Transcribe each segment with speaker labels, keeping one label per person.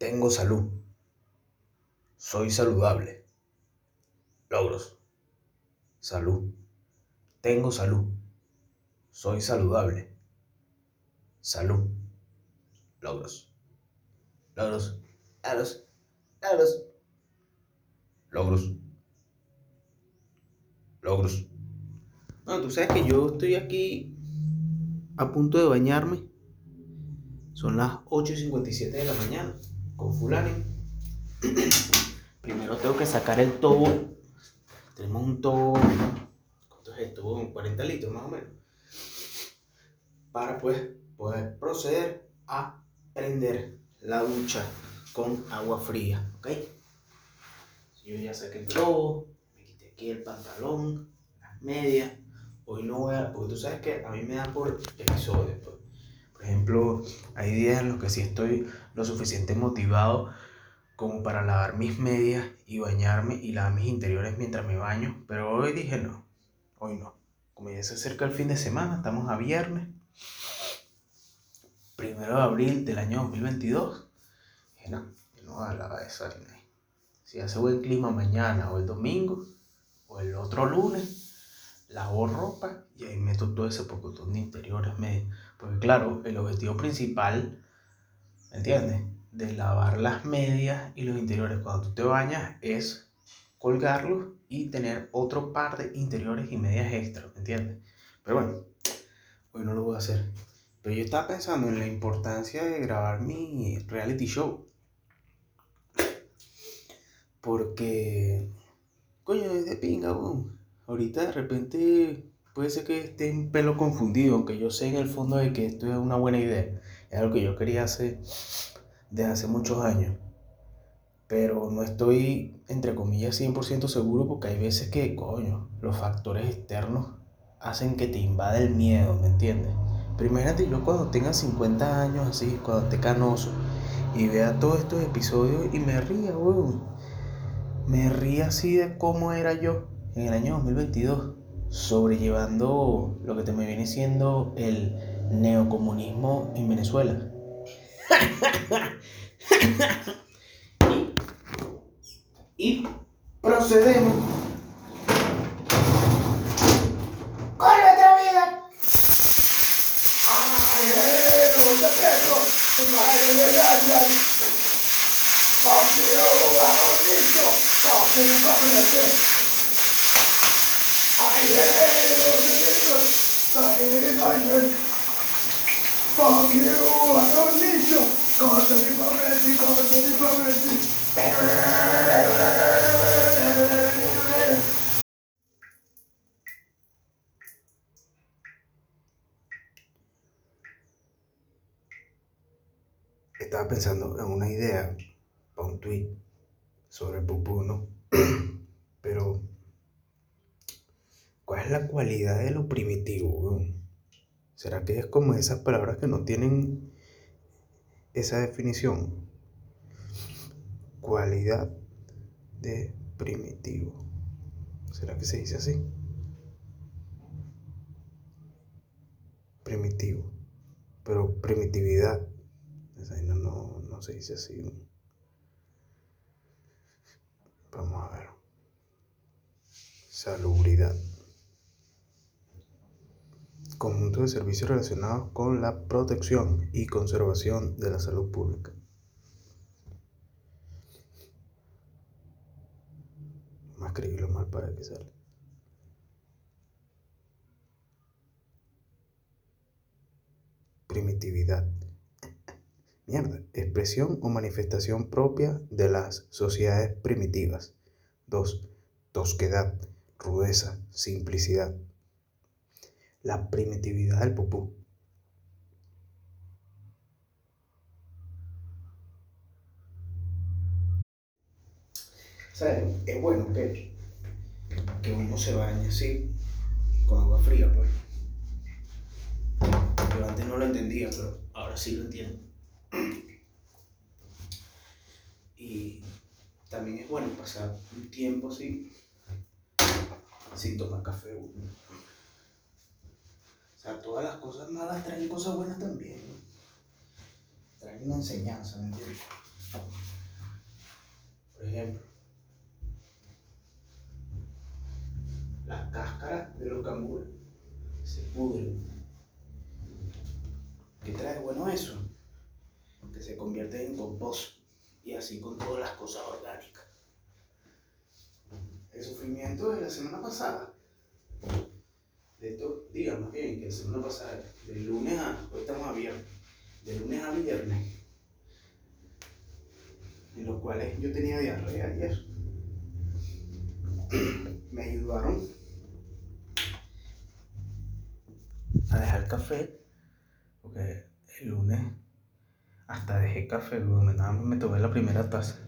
Speaker 1: Tengo salud. Soy saludable. Logros. Salud. Tengo salud. Soy saludable. Salud. Logros. Logros. Logros. Logros. Logros. Logros. Bueno, tú sabes que yo estoy aquí a punto de bañarme. Son las 8 y 57 de la mañana. Con fulano. Primero tengo que sacar el tobo. Tenemos un tobo. ¿Cuánto es esto? Un 40 litros más o menos. Para pues poder proceder a prender la ducha con agua fría. ¿Ok? Yo ya saqué el tobo. Me quité aquí el pantalón. Las medias. Hoy no voy a. Porque tú sabes que a mí me da por episodios. pues. Por ejemplo, hay días en los que sí estoy lo suficiente motivado como para lavar mis medias y bañarme y lavar mis interiores mientras me baño. Pero hoy dije no, hoy no. Como ya se acerca el fin de semana, estamos a viernes, primero de abril del año 2022. Dije no, no voy a lavar esa. Si hace buen clima mañana o el domingo o el otro lunes, lavo ropa y ahí meto todo ese pocotón de interiores. medias. Porque claro, el objetivo principal, ¿me entiendes? De lavar las medias y los interiores cuando tú te bañas es colgarlos y tener otro par de interiores y medias extra, ¿me entiendes? Pero bueno, hoy no lo voy a hacer. Pero yo estaba pensando en la importancia de grabar mi reality show. Porque, coño, es de pinga, weón. Ahorita de repente puede ser que esté un pelo confundido, aunque yo sé en el fondo de que esto es una buena idea. Es algo que yo quería hacer desde hace muchos años. Pero no estoy, entre comillas, 100% seguro porque hay veces que, coño, los factores externos hacen que te invada el miedo, ¿me entiendes? Pero imagínate yo cuando tenga 50 años así, cuando esté canoso, y vea todos estos episodios y me ría, weón. Me ría así de cómo era yo en el año 2022, sobrellevando lo que te me viene siendo el neocomunismo en Venezuela. y, y procedemos. Con nuestra vida. Ay, eh, no te pego, madre de gracias. Fuck you, ay, ay. Fuck you, cosa di promessi, cosa di promessi. Estaba pensando en una idea para un tweet sobre el pupú, ¿no? Pero, ¿cuál es la cualidad de lo primitivo, weón? ¿Será que es como esas palabras que no tienen esa definición? Cualidad de primitivo. ¿Será que se dice así? Primitivo. Pero primitividad. Esa vaina no, no se dice así. ¿no? Vamos a ver. Salubridad. Conjunto de servicios relacionados con la protección y conservación de la salud pública. A escribirlo mal para que salga. Primitividad. Mierda. Expresión o manifestación propia de las sociedades primitivas. 2. Tosquedad, rudeza, simplicidad. La primitividad del pupú. O sea, es bueno que, que uno se bañe así, con agua fría, pues. Yo antes no lo entendía, pero ahora sí lo entiendo. Y también es bueno pasar un tiempo así, sin tomar café. uno. O sea, todas las cosas malas traen cosas buenas también. Traen una enseñanza, ¿me entiendes? Por ejemplo, las cáscaras de los cambures se pudren. ¿Qué trae bueno eso? Que se convierte en compost y así con todas las cosas orgánicas. El sufrimiento de la semana pasada, de estos días más bien, que la semana pasada, de lunes a, hoy estamos a viernes, de lunes a viernes, en los cuales yo tenía diarrea ayer, me ayudaron a dejar café, porque el lunes hasta dejé café, nada más me tomé la primera taza.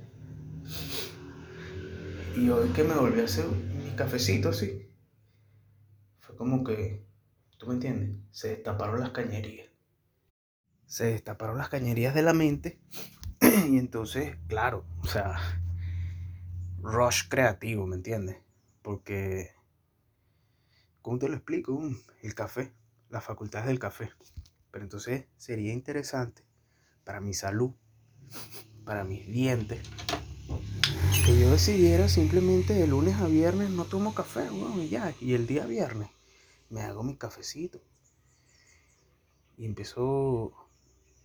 Speaker 1: Y hoy que me volví a hacer mi cafecito así, como que, ¿tú me entiendes? Se destaparon las cañerías. Se destaparon las cañerías de la mente y entonces, claro, o sea, rush creativo, ¿me entiendes? Porque, ¿cómo te lo explico? Mm, el café, las facultades del café. Pero entonces sería interesante para mi salud, para mis dientes, que yo decidiera simplemente de lunes a viernes no tomo café, y ya, y el día viernes me hago mi cafecito. Y empiezo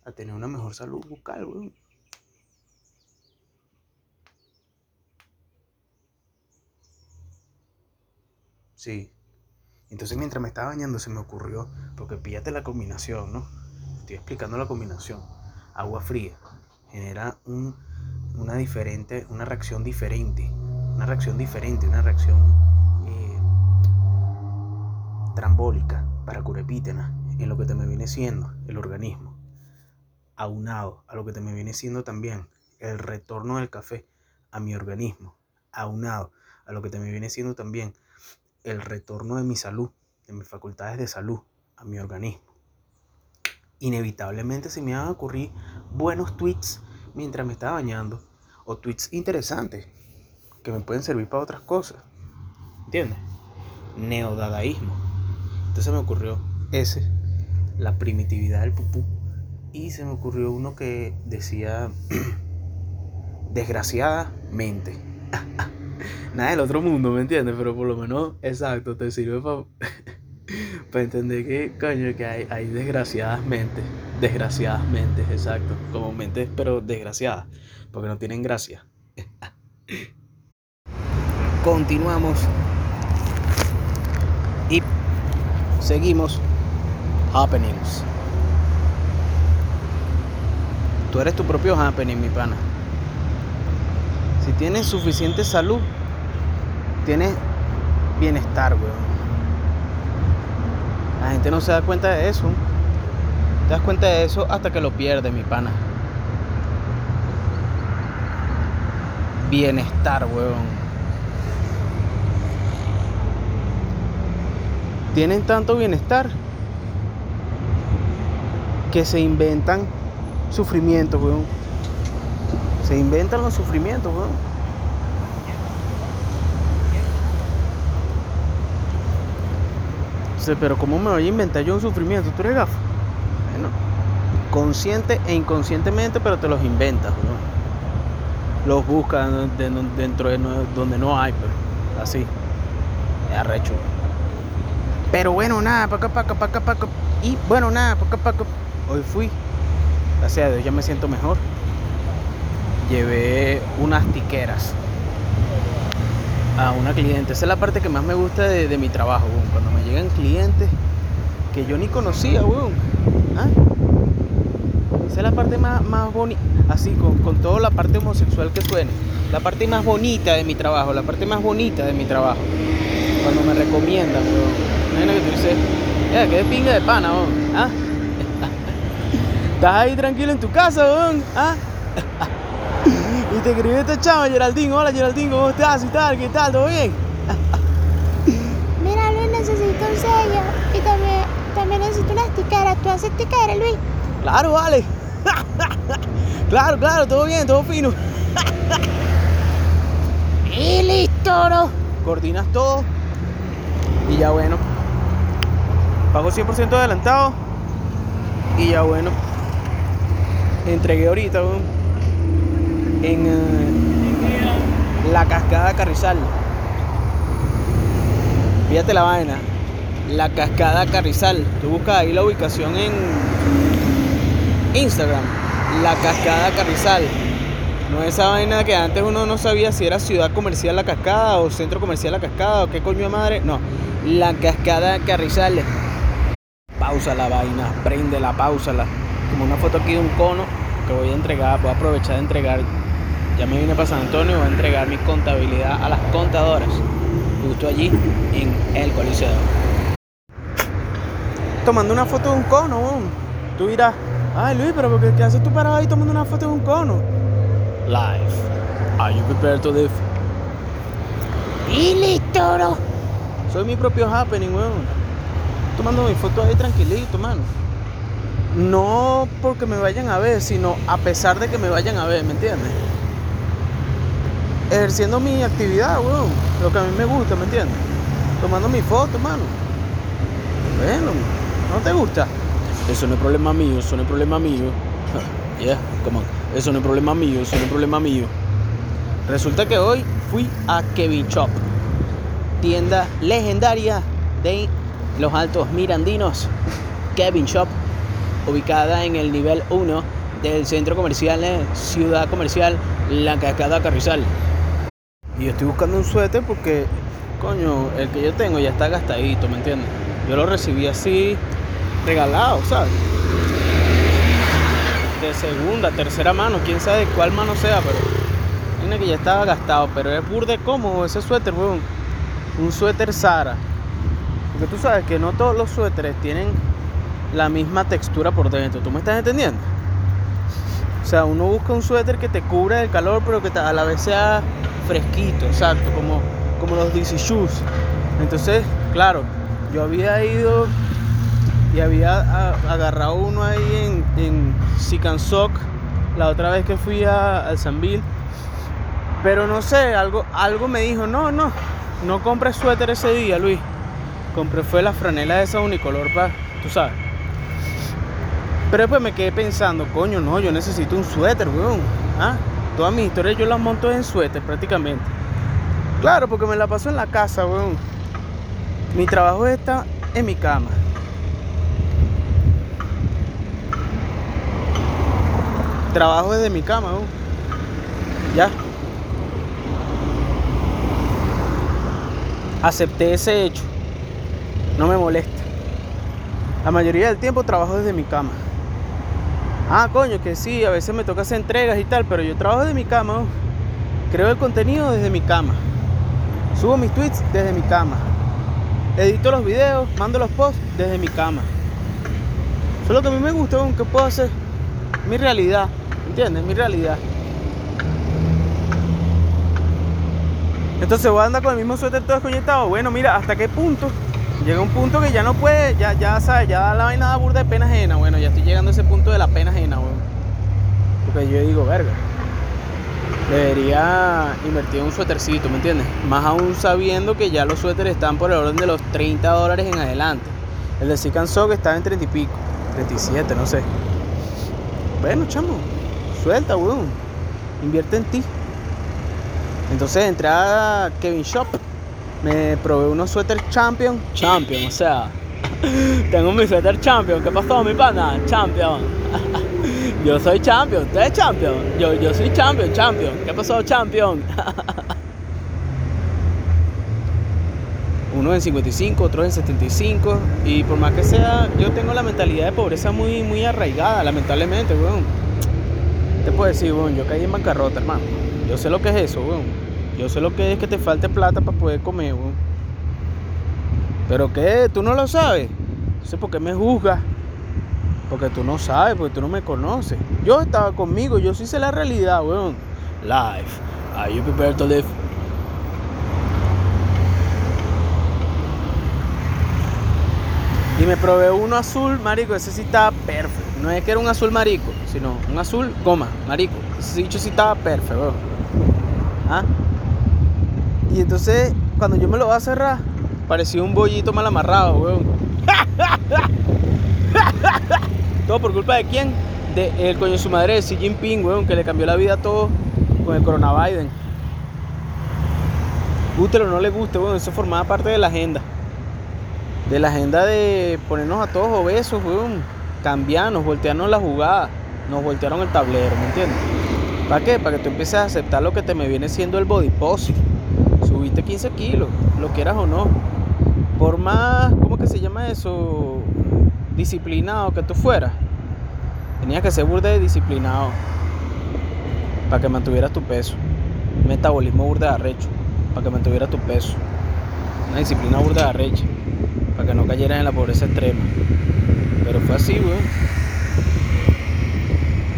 Speaker 1: a tener una mejor salud bucal, weón. Sí. Entonces mientras me estaba bañando se me ocurrió, porque píllate la combinación, ¿no? Estoy explicando la combinación. Agua fría genera una diferente, una reacción diferente, una reacción diferente, una reacción trambólica para curepítena en lo que te me viene siendo el organismo, aunado a lo que te me viene siendo también el retorno del café a mi organismo, aunado a lo que te me viene siendo también el retorno de mi salud, de mis facultades de salud a mi organismo. Inevitablemente se me van a ocurrir buenos tweets mientras me estaba bañando o tweets interesantes que me pueden servir para otras cosas. ¿Entiendes? Neodadaísmo. Entonces me ocurrió ese, la primitividad del pupú. Y se me ocurrió uno que decía, desgraciadamente. nada del otro mundo, ¿me entiendes? Pero por lo menos, exacto, te sirve para entender que, coño, que hay, hay desgraciadamente, desgraciadamente, exacto, como mentes, pero desgraciadas, porque no tienen gracia. Continuamos y seguimos happenings. Tú eres tu propio happening, mi pana. Si tienes suficiente salud, tienes bienestar, weón. La gente no se da cuenta de eso. Te das cuenta de eso hasta que lo pierdes, mi pana. Bienestar, weón. Tienen tanto bienestar que se inventan sufrimientos, weón. Se inventan los sufrimientos, weón. pero ¿cómo me voy a inventar yo un sufrimiento? ¿Tú eres gafo? Bueno, consciente e inconscientemente, pero te los inventas, ¿no? Los buscas dentro de donde no hay, pero pues, así. Arrecho. Pero bueno, nada, paca, paca, paca, paca. Y bueno, nada, paca, paca. Hoy fui. Gracias a Dios ya me siento mejor. Llevé unas tiqueras a una cliente. Esa es la parte que más me gusta de, mi trabajo, cuando me llegan clientes que yo ni conocía, weón. ¿Ah? Esa es la parte más, más bonita, así, con, con toda la parte homosexual que suene. La parte más bonita de mi trabajo, la parte más bonita de mi trabajo. Cuando me recomiendan, weón. Que tú dices, ya, que de pinga de pana, weón. ¿Ah? Estás ahí tranquilo en tu casa, weón. ¿Ah? Y te escribió este chavo, Geraldín. Hola, Geraldín, ¿cómo estás? ¿Y tal? ¿Qué tal? ¿Todo bien?
Speaker 2: Mira, Luis, necesito un sello. Y también, también necesito una tiqueras. ¿Tú haces tiqueras, Luis?
Speaker 1: Claro, vale. claro, claro, todo bien, todo fino.
Speaker 2: y listo, ¿no?
Speaker 1: Coordinas todo. Y ya bueno. Pago 100% adelantado. Y ya bueno. Entregué ahorita, weón
Speaker 3: en eh, la cascada Carrizal. Fíjate la vaina. La cascada Carrizal. Tú buscas ahí la ubicación en Instagram. La cascada Carrizal. No esa vaina que antes uno no sabía si era ciudad comercial la cascada o centro comercial la cascada o qué coño madre. No. La cascada Carrizal. Pausa la vaina. Prende la pausala. Como una foto aquí de un cono que voy a entregar. Voy a aprovechar de entregar. Ya me vine para San Antonio. Voy a entregar mi contabilidad a las contadoras. Justo allí en el Coliseo. Tomando una foto de un cono, weón. Tú dirás, ay Luis, pero ¿por qué, qué haces tú parado ahí tomando una foto de un cono? Live. Are you prepared to live?
Speaker 2: Y listo, bro.
Speaker 3: Soy mi propio happening, weón. Tomando mi foto ahí tranquilito, mano. No porque me vayan a ver, sino a pesar de que me vayan a ver, ¿me entiendes? Ejerciendo mi actividad, weón. Lo que a mí me gusta, ¿me entiendes? Tomando mi foto, mano. Bueno, ¿no te gusta? Eso no es problema mío, eso no es problema mío. Yeah, come on. Eso no es problema mío, eso no es problema mío. Resulta que hoy fui a Kevin Shop, tienda legendaria de los Altos Mirandinos. Kevin Shop, ubicada en el nivel 1 del centro comercial eh, Ciudad Comercial La Cascada Carrizal. Y yo estoy buscando un suéter porque, coño, el que yo tengo ya está gastadito, ¿me entiendes? Yo lo recibí así, regalado, ¿sabes? De segunda, tercera mano, quién sabe cuál mano sea, pero tiene que ya estaba gastado, pero es burde cómodo ese suéter, weón. Un suéter Sara. Porque tú sabes que no todos los suéteres tienen la misma textura por dentro. ¿Tú me estás entendiendo? O sea, uno busca un suéter que te cubra del calor, pero que a la vez sea fresquito, exacto, como, como los DC Shoes. Entonces, claro, yo había ido y había agarrado uno ahí en, en Sicansoc la otra vez que fui al Sanville. Pero no sé, algo, algo me dijo, no, no, no compres suéter ese día, Luis. Compré fue la franela esa unicolor para, tú sabes. Pero después me quedé pensando, coño, no, yo necesito un suéter, weón. ¿Ah? Todas mis historias yo las monto en suéter prácticamente. Claro, porque me la paso en la casa, weón. Mi trabajo está en mi cama. Trabajo desde mi cama, weón. Ya. Acepté ese hecho. No me molesta. La mayoría del tiempo trabajo desde mi cama. Ah, coño, que sí, a veces me toca hacer entregas y tal, pero yo trabajo desde mi cama. Creo el contenido desde mi cama. Subo mis tweets desde mi cama. Edito los videos, mando los posts desde mi cama. Eso es lo que a mí me gusta, weón, que puedo hacer. Mi realidad, ¿entiendes? Mi realidad. Entonces voy a andar con el mismo suéter todo desconectado. Bueno, mira, ¿hasta qué punto? Llega un punto que ya no puede, ya, ya sabes, ya la vaina da burda de pena ajena. Bueno, ya estoy llegando a ese punto de la pena ajena, weón. Porque yo digo, verga. Debería invertir en un suétercito, ¿me entiendes? Más aún sabiendo que ya los suéteres están por el orden de los 30 dólares en adelante. El de Sican Sock está en 30 y pico, 37, no sé. Bueno, chamo, suelta, weón. Invierte en ti. Entonces entré a Kevin Shop. Me probé unos suéter Champion. Champion, o sea. Tengo mi suéter Champion. ¿Qué pasó, mi pana? Champion. Yo soy Champion. ¿Usted es Champion? Yo, yo soy Champion, Champion. ¿Qué pasó, Champion? Uno en 55, otro en 75. Y por más que sea, yo tengo la mentalidad de pobreza muy, muy arraigada, lamentablemente, weón. Te puedo decir, weón, yo caí en bancarrota, hermano. Yo sé lo que es eso, weón. Yo sé lo que es que te falte plata para poder comer, weón. Pero qué, tú no lo sabes. Entonces, ¿por qué me juzgas? Porque tú no sabes, porque tú no me conoces. Yo estaba conmigo, yo sí sé la realidad, weón. Life. Are you prepared to live? Y me probé uno azul, marico, ese sí estaba perfecto. No es que era un azul marico, sino un azul goma, marico. Ese sí estaba perfecto, weón. ¿Ah? Y entonces, cuando yo me lo voy a cerrar, parecía un bollito mal amarrado, weón. Todo por culpa de quién? De el coño de su madre, de Xi Jinping, weón, que le cambió la vida a todo con el Corona. Guste o no le guste, bueno, eso formaba parte de la agenda. De la agenda de ponernos a todos obesos, weón. Cambiarnos, voltearnos la jugada. Nos voltearon el tablero, ¿me entiendes? ¿Para qué? Para que tú empieces a aceptar lo que te me viene siendo el body pose. Subiste 15 kilos, lo quieras o no. Por más, ¿cómo que se llama eso? Disciplinado que tú fueras. Tenías que ser burda de disciplinado. Para que mantuvieras tu peso. Metabolismo burda de arrecho. Para que mantuvieras tu peso. Una disciplina burda de arrecha. Para que no cayeras en la pobreza extrema. Pero fue así, weón.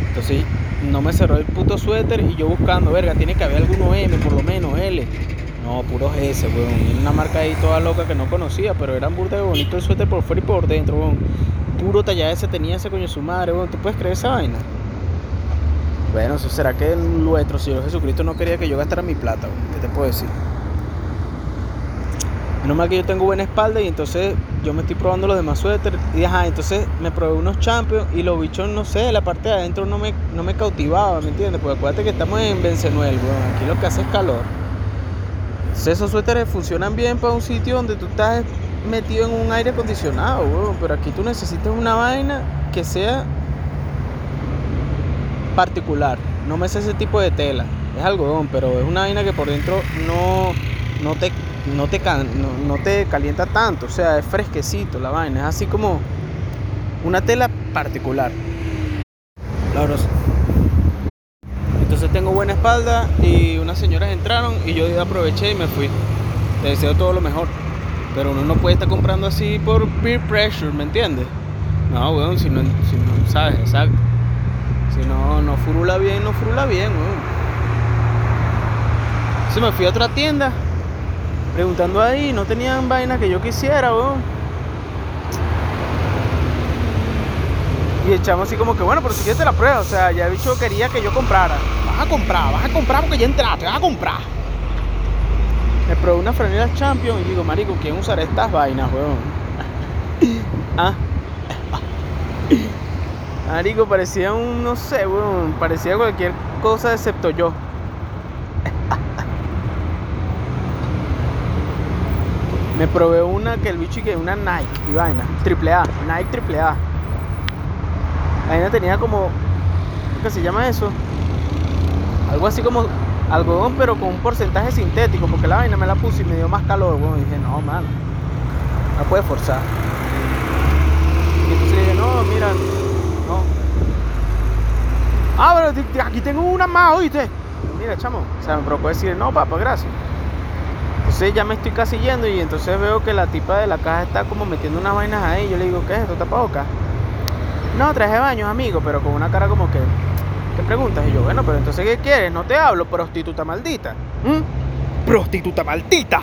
Speaker 3: Entonces no me cerró el puto suéter y yo buscando, verga, tiene que haber alguno M, por lo menos L. No, puro S, weón. Una marca ahí toda loca que no conocía, pero eran burda de bonito el suéter por fuera y por dentro, weón. Puro talla S tenía ese coño su madre, weón. ¿Tú puedes creer esa vaina? Bueno, será que nuestro Señor Jesucristo no quería que yo gastara mi plata, weón. ¿Qué te puedo decir? Menos mal que yo tengo buena espalda y entonces yo me estoy probando los demás suéteres. Y ajá, entonces me probé unos champions y los bichos, no sé, la parte de adentro no me, no me cautivaba, ¿me entiendes? Porque acuérdate que estamos en Bencenuel, weón. Aquí lo que hace es calor. Esos suéteres funcionan bien para un sitio donde tú estás metido en un aire acondicionado. Pero aquí tú necesitas una vaina que sea particular. No me sé ese tipo de tela. Es algodón, pero es una vaina que por dentro no, no te no te, no, te calienta tanto, o sea, es fresquecito la vaina, es así como una tela particular. Espalda y unas señoras entraron y yo aproveché y me fui. Te deseo todo lo mejor. Pero uno no puede estar comprando así por peer pressure, ¿me entiendes? No, weón, si no, si no sabes, exacto. Si no, no furula bien, no furula bien, weón. Entonces me fui a otra tienda preguntando ahí, no tenían vaina que yo quisiera, weón. Y echamos así como que, bueno, pero si quieres te la prueba, o sea, ya el bicho quería que yo comprara. Vas a comprar, vas a comprar porque ya entraste, vas a comprar. Me probé una franela Champion y digo, marico, ¿quién usará estas vainas, weón? ah. Marico, parecía un, no sé, weón, parecía cualquier cosa excepto yo. Me probé una que el bicho y que una Nike y vaina, triple A, Nike triple A. La vaina tenía como, ¿qué se llama eso? Algo así como algodón, pero con un porcentaje sintético, porque la vaina me la puse y me dio más calor, y dije, no, mano, no puede forzar. Y entonces dije, no, mira, no. Ah, pero aquí tengo una más, oíste. Mira, chamo, o sea, me provocó decir, no, papá, gracias. Entonces ya me estoy casi yendo y entonces veo que la tipa de la caja está como metiendo unas vainas ahí. Yo le digo, ¿qué es esto? ¿Tapabocas? No, traje baños, amigo, pero con una cara como que, ¿qué preguntas? Y yo, bueno, pero entonces, ¿qué quieres? No te hablo, prostituta maldita. ¿Mm? Prostituta maldita.